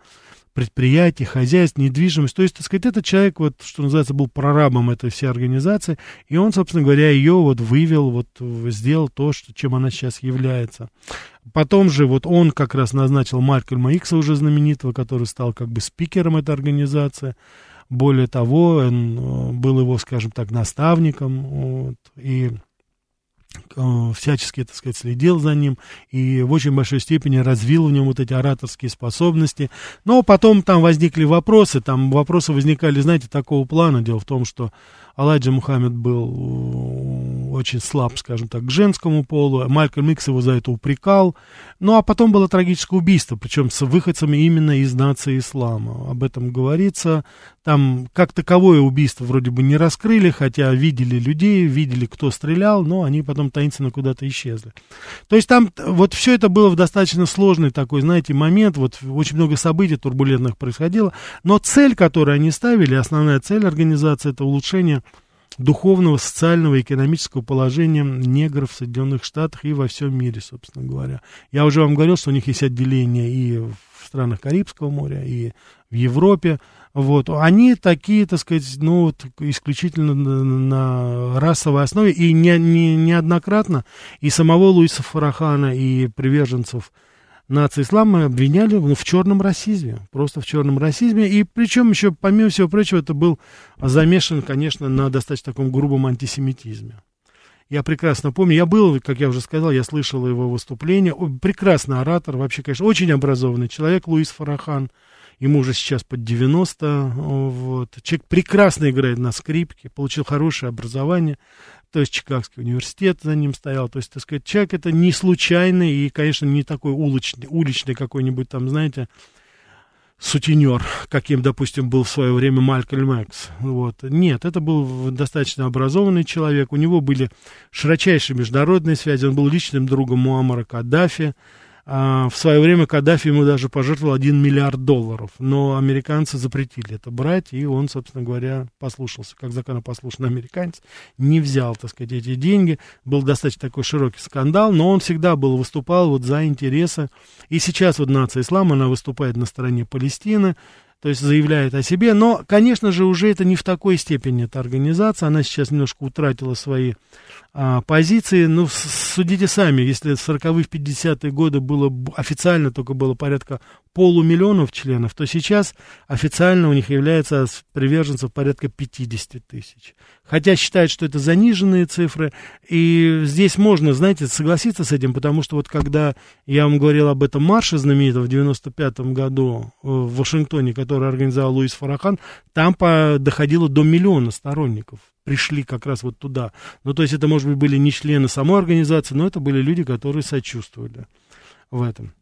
предприятий, хозяйств, недвижимость. То есть, так сказать, этот человек, вот, что называется, был прорабом этой всей организации, и он, собственно говоря, ее вот вывел, вот сделал то, что, чем она сейчас является. Потом же вот он как раз назначил Малькольма Икса, уже знаменитого, который стал как бы спикером этой организации. Более того, он э, был его, скажем так, наставником. Вот, и всячески, так сказать, следил за ним и в очень большой степени развил в нем вот эти ораторские способности. Но потом там возникли вопросы, там вопросы возникали, знаете, такого плана. Дело в том, что Алайджа Мухаммед был э, очень слаб, скажем так, к женскому полу. Малькольм Икс его за это упрекал. Ну, а потом было трагическое убийство, причем с выходцами именно из нации ислама. Об этом говорится. Там как таковое убийство вроде бы не раскрыли, хотя видели людей, видели, кто стрелял, но они потом таинственно куда-то исчезли. То есть там вот все это было в достаточно сложный такой, знаете, момент. Вот очень много событий турбулентных происходило. Но цель, которую они ставили, основная цель организации, это улучшение духовного, социального и экономического положения негров в Соединенных Штатах и во всем мире, собственно говоря. Я уже вам говорил, что у них есть отделения и в странах Карибского моря, и в Европе. Вот, они такие, так сказать, ну, вот, исключительно на, расовой основе, и не, не, неоднократно и самого Луиса Фарахана, и приверженцев нации ислама обвиняли ну, в черном расизме, просто в черном расизме, и причем еще, помимо всего прочего, это был замешан, конечно, на достаточно таком грубом антисемитизме. Я прекрасно помню, я был, как я уже сказал, я слышал его выступление, прекрасный оратор, вообще, конечно, очень образованный человек, Луис Фарахан, ему уже сейчас под 90, вот. Человек прекрасно играет на скрипке, получил хорошее образование, то есть Чикагский университет за ним стоял, то есть, так сказать, человек это не случайный и, конечно, не такой уличный, уличный какой-нибудь там, знаете, сутенер, каким, допустим, был в свое время Малькольм Экс. Вот. Нет, это был достаточно образованный человек, у него были широчайшие международные связи, он был личным другом Муаммара Каддафи, в свое время Каддафи ему даже пожертвовал 1 миллиард долларов, но американцы запретили это брать, и он, собственно говоря, послушался, как законопослушный американец, не взял, так сказать, эти деньги. Был достаточно такой широкий скандал, но он всегда был, выступал вот за интересы. И сейчас вот нация ислама, она выступает на стороне Палестины, то есть заявляет о себе, но, конечно же, уже это не в такой степени эта организация, она сейчас немножко утратила свои а, позиции, ну, судите сами, если в 40-е, 50-е годы было официально только было порядка полумиллионов членов, то сейчас официально у них является приверженцев порядка 50 тысяч. Хотя считают, что это заниженные цифры, и здесь можно, знаете, согласиться с этим, потому что вот когда я вам говорил об этом марше знаменитом в 95 году э, в Вашингтоне, который организовал Луис Фарахан, там по, доходило до миллиона сторонников пришли как раз вот туда. Ну, то есть это, может быть, были не члены самой организации, но это были люди, которые сочувствовали в этом.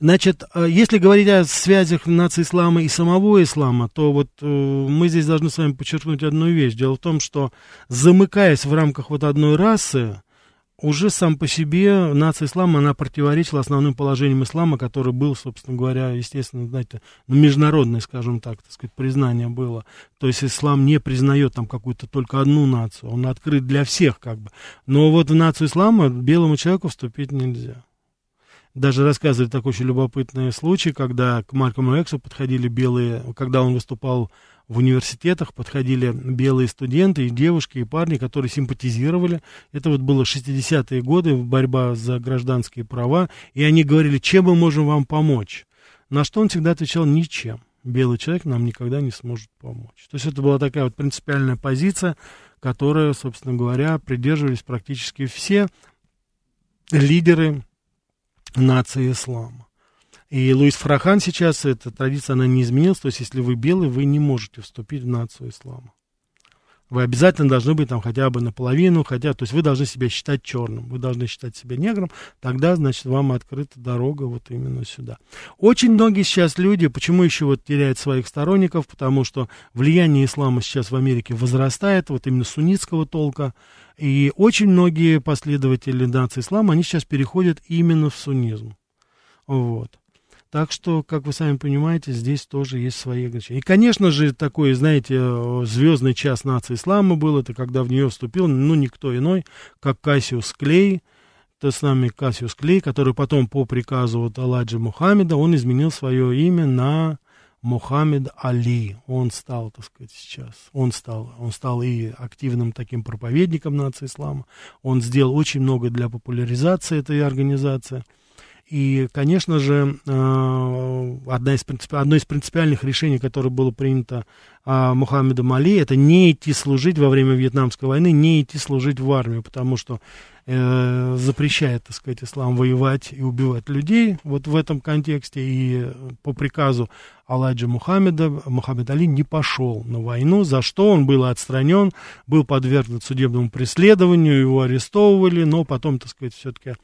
Значит, э, если говорить о связях нации ислама и самого ислама, то вот э, мы здесь должны с вами подчеркнуть одну вещь. Дело в том, что замыкаясь в рамках вот одной расы, уже сам по себе нация ислама, она противоречила основным положениям ислама, который был, собственно говоря, естественно, знаете, ну, международное, скажем так, так сказать, признание было. То есть ислам не признает там какую-то только одну нацию, он открыт для всех как бы. Но вот в нацию ислама белому человеку вступить нельзя. Даже рассказывали такой очень любопытный случай, когда к Малькому Эксу подходили белые, когда он выступал в университетах подходили белые студенты, и девушки, и парни, которые симпатизировали. Это вот было 60-е годы, борьба за гражданские права, и они говорили, чем мы можем вам помочь. На что он всегда отвечал, ничем. Белый человек нам никогда не сможет помочь. То есть это была такая вот принципиальная позиция, которая, собственно говоря, придерживались практически все лидеры нации ислама. И Луис Фрахан сейчас, эта традиция, она не изменилась. То есть, если вы белый, вы не можете вступить в нацию ислама. Вы обязательно должны быть там хотя бы наполовину, хотя, то есть вы должны себя считать черным, вы должны считать себя негром, тогда, значит, вам открыта дорога вот именно сюда. Очень многие сейчас люди, почему еще вот теряют своих сторонников, потому что влияние ислама сейчас в Америке возрастает, вот именно суннитского толка, и очень многие последователи нации ислама, они сейчас переходят именно в суннизм. Вот. Так что, как вы сами понимаете, здесь тоже есть свои ограничения. И, конечно же, такой, знаете, звездный час нации ислама был, это когда в нее вступил, ну, никто иной, как Кассиус Клей, то с нами Кассиус Клей, который потом по приказу вот Алладжи Мухаммеда, он изменил свое имя на Мухаммед Али. Он стал, так сказать, сейчас, он стал, он стал и активным таким проповедником нации ислама. Он сделал очень много для популяризации этой организации. И, конечно же, э, одна из одно из принципиальных решений, которое было принято а, Мухаммедом Али, это не идти служить во время Вьетнамской войны, не идти служить в армию, потому что э, запрещает, так сказать, ислам воевать и убивать людей вот в этом контексте. И по приказу Алладжа Мухаммеда Мухаммед Али не пошел на войну, за что он был отстранен, был подвергнут судебному преследованию, его арестовывали, но потом, так сказать, все-таки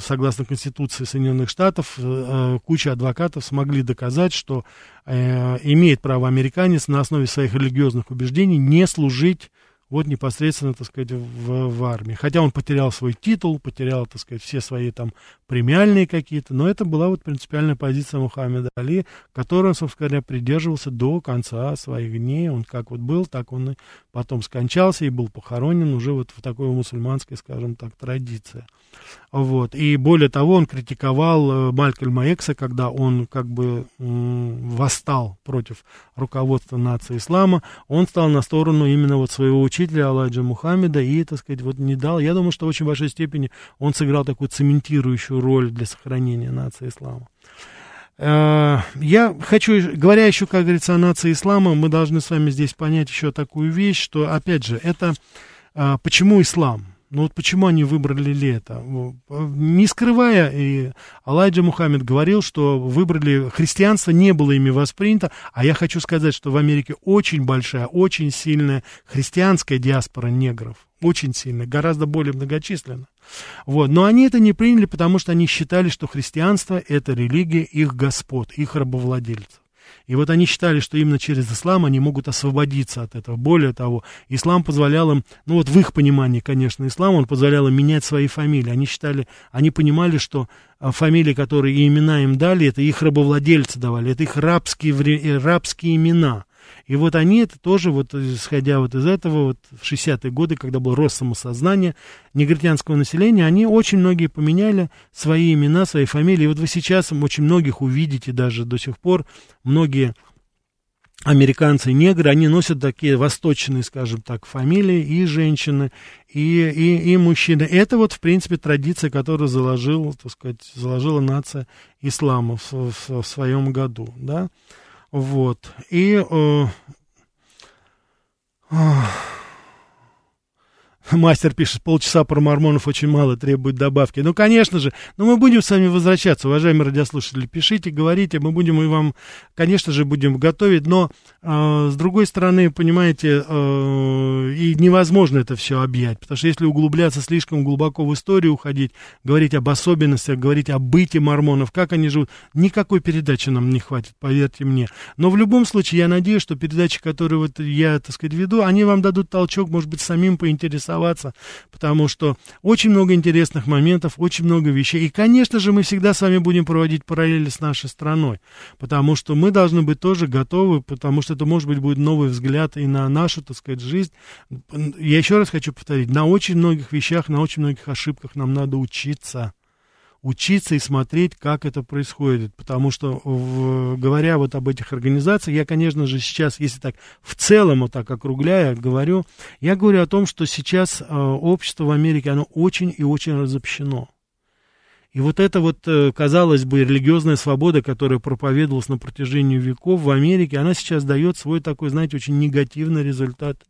согласно Конституции Соединенных Штатов, э, э, куча адвокатов смогли доказать, что э, имеет право американец на основе своих религиозных убеждений не служить вот непосредственно, так сказать, в, в армии. Хотя он потерял свой титул, потерял, так сказать, все свои там премиальные какие-то, но это была вот принципиальная позиция Мухаммеда Али, которой он, собственно говоря, придерживался до конца своих дней. Он как вот был, так он и потом скончался и был похоронен уже вот в такой мусульманской, скажем так, традиции. Вот. И более того, он критиковал э, Малькольма Экса, когда он как бы восстал против руководства нации ислама. Он стал на сторону именно вот своего учителя Алладжа Мухаммеда и, так сказать, вот не дал. Я думаю, что в очень большой степени он сыграл такую цементирующую роль для сохранения нации ислама. Э, я хочу, говоря еще, как говорится, о нации ислама, мы должны с вами здесь понять еще такую вещь, что, опять же, это э, почему ислам? Ну вот почему они выбрали лето? Не скрывая, и Алайджа Мухаммед говорил, что выбрали христианство, не было ими воспринято, а я хочу сказать, что в Америке очень большая, очень сильная христианская диаспора негров, очень сильная, гораздо более многочисленная. Вот. Но они это не приняли, потому что они считали, что христианство – это религия их господ, их рабовладельцев. И вот они считали, что именно через ислам они могут освободиться от этого. Более того, ислам позволял им, ну вот в их понимании, конечно, ислам, он позволял им менять свои фамилии. Они считали, они понимали, что а, фамилии, которые и имена им дали, это их рабовладельцы давали, это их рабские, э, рабские имена. И вот они это тоже, вот исходя вот из этого, вот в 60-е годы, когда был рост самосознания негритянского населения, они очень многие поменяли свои имена, свои фамилии. И вот вы сейчас очень многих увидите даже до сих пор, многие американцы негры, они носят такие восточные, скажем так, фамилии, и женщины, и, и, и мужчины. Это вот, в принципе, традиция, которую заложил, так сказать, заложила нация ислама в, в, в своем году, да. Вот. И... Э, Мастер пишет, полчаса про мормонов очень мало, требует добавки. Ну, конечно же, но мы будем с вами возвращаться, уважаемые радиослушатели. Пишите, говорите, мы будем и вам, конечно же, будем готовить, но э, с другой стороны, понимаете, э, и невозможно это все объять, потому что если углубляться слишком глубоко в историю, уходить, говорить об особенностях, говорить о быте мормонов, как они живут, никакой передачи нам не хватит, поверьте мне. Но в любом случае, я надеюсь, что передачи, которые вот я, так сказать, веду, они вам дадут толчок, может быть, самим поинтересоваться оставаться, потому что очень много интересных моментов, очень много вещей. И, конечно же, мы всегда с вами будем проводить параллели с нашей страной, потому что мы должны быть тоже готовы, потому что это, может быть, будет новый взгляд и на нашу, так сказать, жизнь. Я еще раз хочу повторить, на очень многих вещах, на очень многих ошибках нам надо учиться учиться и смотреть, как это происходит. Потому что, в, говоря вот об этих организациях, я, конечно же, сейчас, если так в целом, вот так округляя, говорю, я говорю о том, что сейчас э, общество в Америке, оно очень и очень разобщено. И вот эта вот, э, казалось бы, религиозная свобода, которая проповедовалась на протяжении веков в Америке, она сейчас дает свой такой, знаете, очень негативный результат,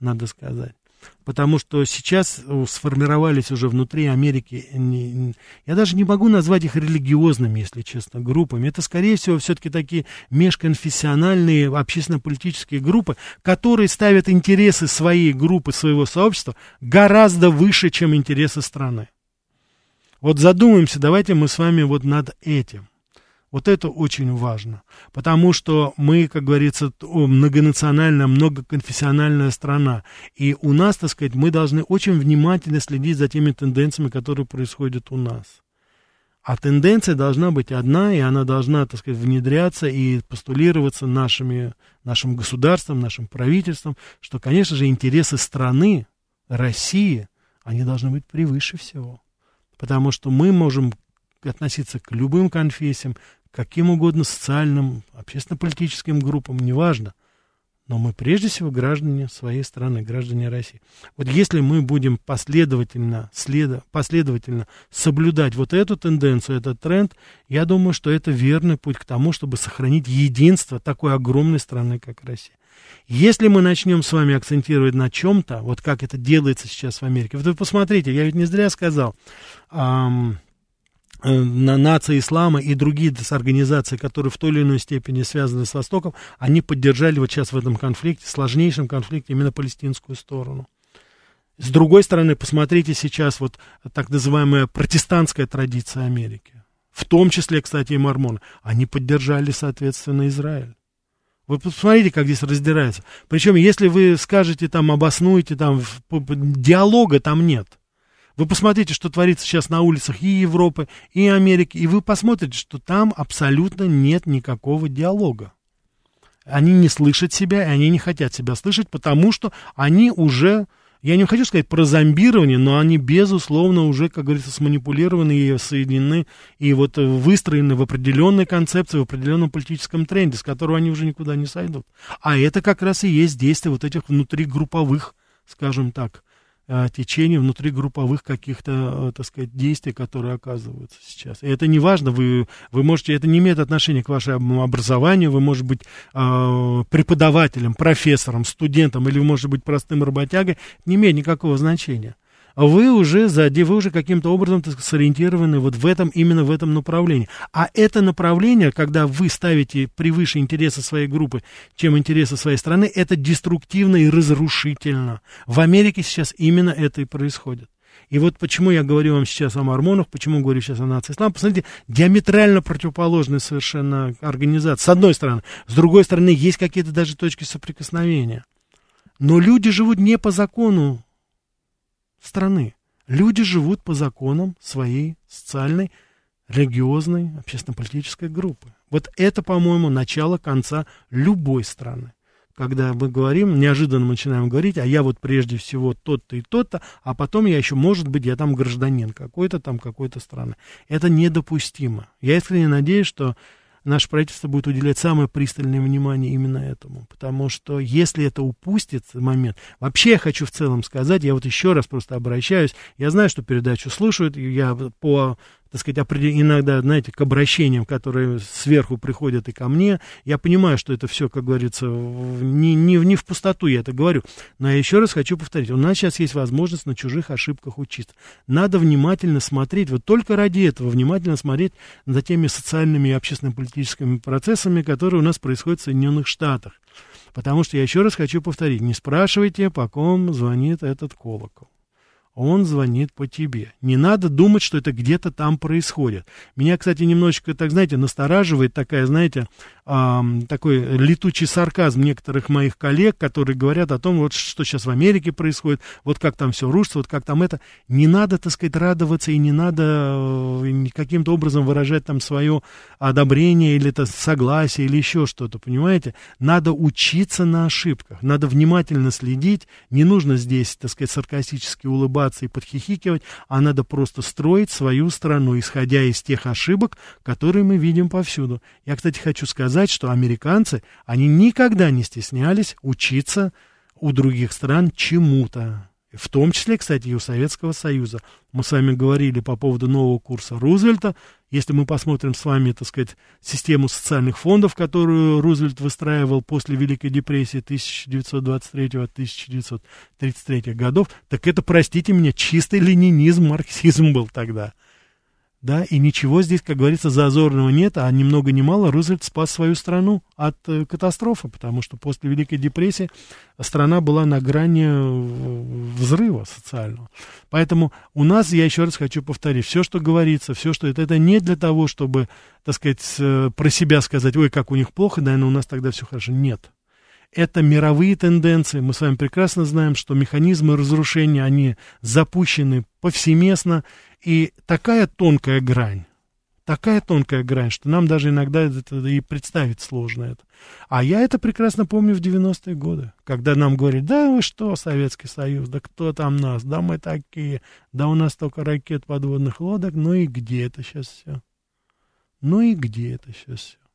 надо сказать потому что сейчас э, сформировались уже внутри Америки, я даже не могу назвать их религиозными, если честно, группами. Это, скорее всего, все-таки такие межконфессиональные общественно-политические группы, которые ставят интересы своей группы, своего сообщества гораздо выше, чем интересы страны. Вот задумаемся, давайте мы с вами вот над этим. Вот это очень важно, потому что мы, как говорится, многонациональная, многоконфессиональная страна, и у нас, так сказать, мы должны очень внимательно следить за теми тенденциями, которые происходят у нас. А тенденция должна быть одна, и она должна, так сказать, внедряться и постулироваться нашими, нашим государством, нашим правительством, что, конечно же, интересы страны, России, они должны быть превыше всего. Потому что мы можем относиться к любым конфессиям, каким угодно социальным, общественно-политическим группам, неважно. Но мы прежде всего граждане своей страны, граждане России. Вот если мы будем последовательно, следо, последовательно соблюдать вот эту тенденцию, этот тренд, я думаю, что это верный путь к тому, чтобы сохранить единство такой огромной страны, как Россия. Если мы начнем с вами акцентировать на чем-то, вот как это делается сейчас в Америке, вот вы посмотрите, я ведь не зря сказал, эм, Э, на нации ислама и другие организации, которые в той или иной степени связаны с Востоком, они поддержали вот сейчас в этом конфликте, сложнейшем конфликте, именно палестинскую сторону. С другой стороны, посмотрите сейчас вот так называемая протестантская традиция Америки. В том числе, кстати, и мормоны. Они поддержали, соответственно, Израиль. Вы посмотрите, как здесь раздирается. Причем, если вы скажете там, обоснуете, там, диалога там нет. Вы посмотрите, что творится сейчас на улицах и Европы, и Америки, и вы посмотрите, что там абсолютно нет никакого диалога. Они не слышат себя, и они не хотят себя слышать, потому что они уже я не хочу сказать про зомбирование, но они, безусловно, уже, как говорится, сманипулированы и соединены, и вот выстроены в определенной концепции, в определенном политическом тренде, с которого они уже никуда не сойдут. А это как раз и есть действие вот этих внутригрупповых, скажем так, а, течений внутригрупповых каких-то, э, так сказать, действий, которые оказываются сейчас. И это не важно, вы, вы можете, это не имеет отношения к вашему образованию, вы можете быть э, преподавателем, профессором, студентом, или вы можете быть простым работягой, не имеет никакого значения вы уже сзади, вы уже каким-то образом так, сориентированы вот в этом, именно в этом направлении. А это направление, когда вы ставите превыше интересы своей группы, чем интересы своей страны, это деструктивно и разрушительно. В Америке сейчас именно это и происходит. И вот почему я говорю вам сейчас о мормонах, почему говорю сейчас о нации ислам. Посмотрите, диаметрально противоположные совершенно организации. С одной стороны. С другой стороны, есть какие-то даже точки соприкосновения. Но люди живут не по закону страны. Люди живут по законам своей социальной, религиозной, общественно-политической группы. Вот это, по-моему, начало конца любой страны. Когда мы говорим, неожиданно начинаем говорить, а я вот прежде всего тот-то и тот-то, а потом я еще, может быть, я там гражданин какой-то там, какой-то страны. Это недопустимо. Я искренне надеюсь, что наше правительство будет уделять самое пристальное внимание именно этому. Потому что если это упустит момент... Вообще я хочу в целом сказать, я вот еще раз просто обращаюсь, я знаю, что передачу слушают, я по так сказать, иногда, знаете, к обращениям, которые сверху приходят и ко мне. Я понимаю, что это все, как говорится, не, не, не в пустоту я это говорю. Но я еще раз хочу повторить, у нас сейчас есть возможность на чужих ошибках учиться. Надо внимательно смотреть, вот только ради этого внимательно смотреть за теми социальными и общественно-политическими процессами, которые у нас происходят в Соединенных Штатах. Потому что я еще раз хочу повторить, не спрашивайте, по ком звонит этот колокол он звонит по тебе. Не надо думать, что это где-то там происходит. Меня, кстати, немножечко, так знаете, настораживает такая, знаете, э, такой летучий сарказм некоторых моих коллег, которые говорят о том, вот что сейчас в Америке происходит, вот как там все рушится, вот как там это. Не надо, так сказать, радоваться и не надо э, каким-то образом выражать там свое одобрение или это согласие или еще что-то, понимаете? Надо учиться на ошибках, надо внимательно следить, не нужно здесь, так сказать, саркастически улыбаться и подхихикивать, а надо просто строить свою страну, исходя из тех ошибок, которые мы видим повсюду. Я, кстати, хочу сказать, что американцы, они никогда не стеснялись учиться у других стран чему-то. В том числе, кстати, и у Советского Союза. Мы с вами говорили по поводу нового курса Рузвельта. Если мы посмотрим с вами, так сказать, систему социальных фондов, которую Рузвельт выстраивал после Великой депрессии 1923-1933 годов, так это, простите меня, чистый ленинизм, марксизм был тогда да, и ничего здесь, как говорится, зазорного нет, а ни много ни мало Рузвельт спас свою страну от э, катастрофы, потому что после Великой депрессии страна была на грани э, взрыва социального. Поэтому у нас, я еще раз хочу повторить, все, что говорится, все, что это, это не для того, чтобы, так сказать, э, про себя сказать, ой, как у них плохо, наверное, у нас тогда все хорошо. Нет. Это мировые тенденции. Мы с вами прекрасно знаем, что механизмы разрушения, они запущены повсеместно, и такая тонкая грань, такая тонкая грань, что нам даже иногда это и представить сложно это. А я это прекрасно помню в 90-е годы, когда нам говорили, да вы что, Советский Союз, да кто там нас, да мы такие, да у нас только ракет, подводных лодок, ну и где это сейчас все? Ну и где это сейчас все?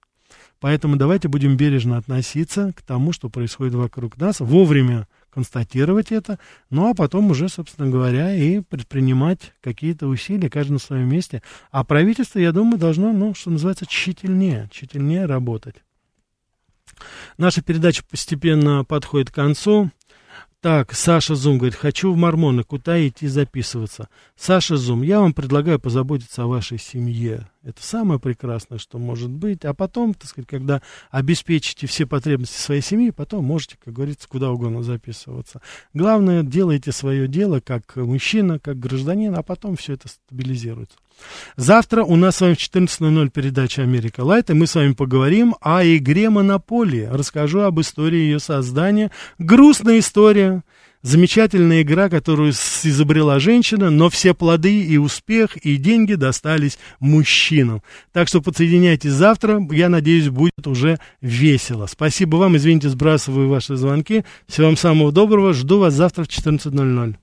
Поэтому давайте будем бережно относиться к тому, что происходит вокруг нас, вовремя констатировать это, ну а потом уже, собственно говоря, и предпринимать какие-то усилия, каждый на своем месте. А правительство, я думаю, должно, ну, что называется, тщательнее, тщательнее работать. Наша передача постепенно подходит к концу. Так, Саша Зум говорит, хочу в Мормоны, куда идти записываться? Саша Зум, я вам предлагаю позаботиться о вашей семье. Это самое прекрасное, что может быть. А потом, так сказать, когда обеспечите все потребности своей семьи, потом можете, как говорится, куда угодно записываться. Главное, делайте свое дело как мужчина, как гражданин, а потом все это стабилизируется. Завтра у нас с вами в 14.00 передача «Америка Лайт», и мы с вами поговорим о игре «Монополия». Расскажу об истории ее создания. Грустная история, замечательная игра, которую изобрела женщина, но все плоды и успех, и деньги достались мужчинам. Так что подсоединяйтесь завтра, я надеюсь, будет уже весело. Спасибо вам, извините, сбрасываю ваши звонки. Всего вам самого доброго, жду вас завтра в 14.00.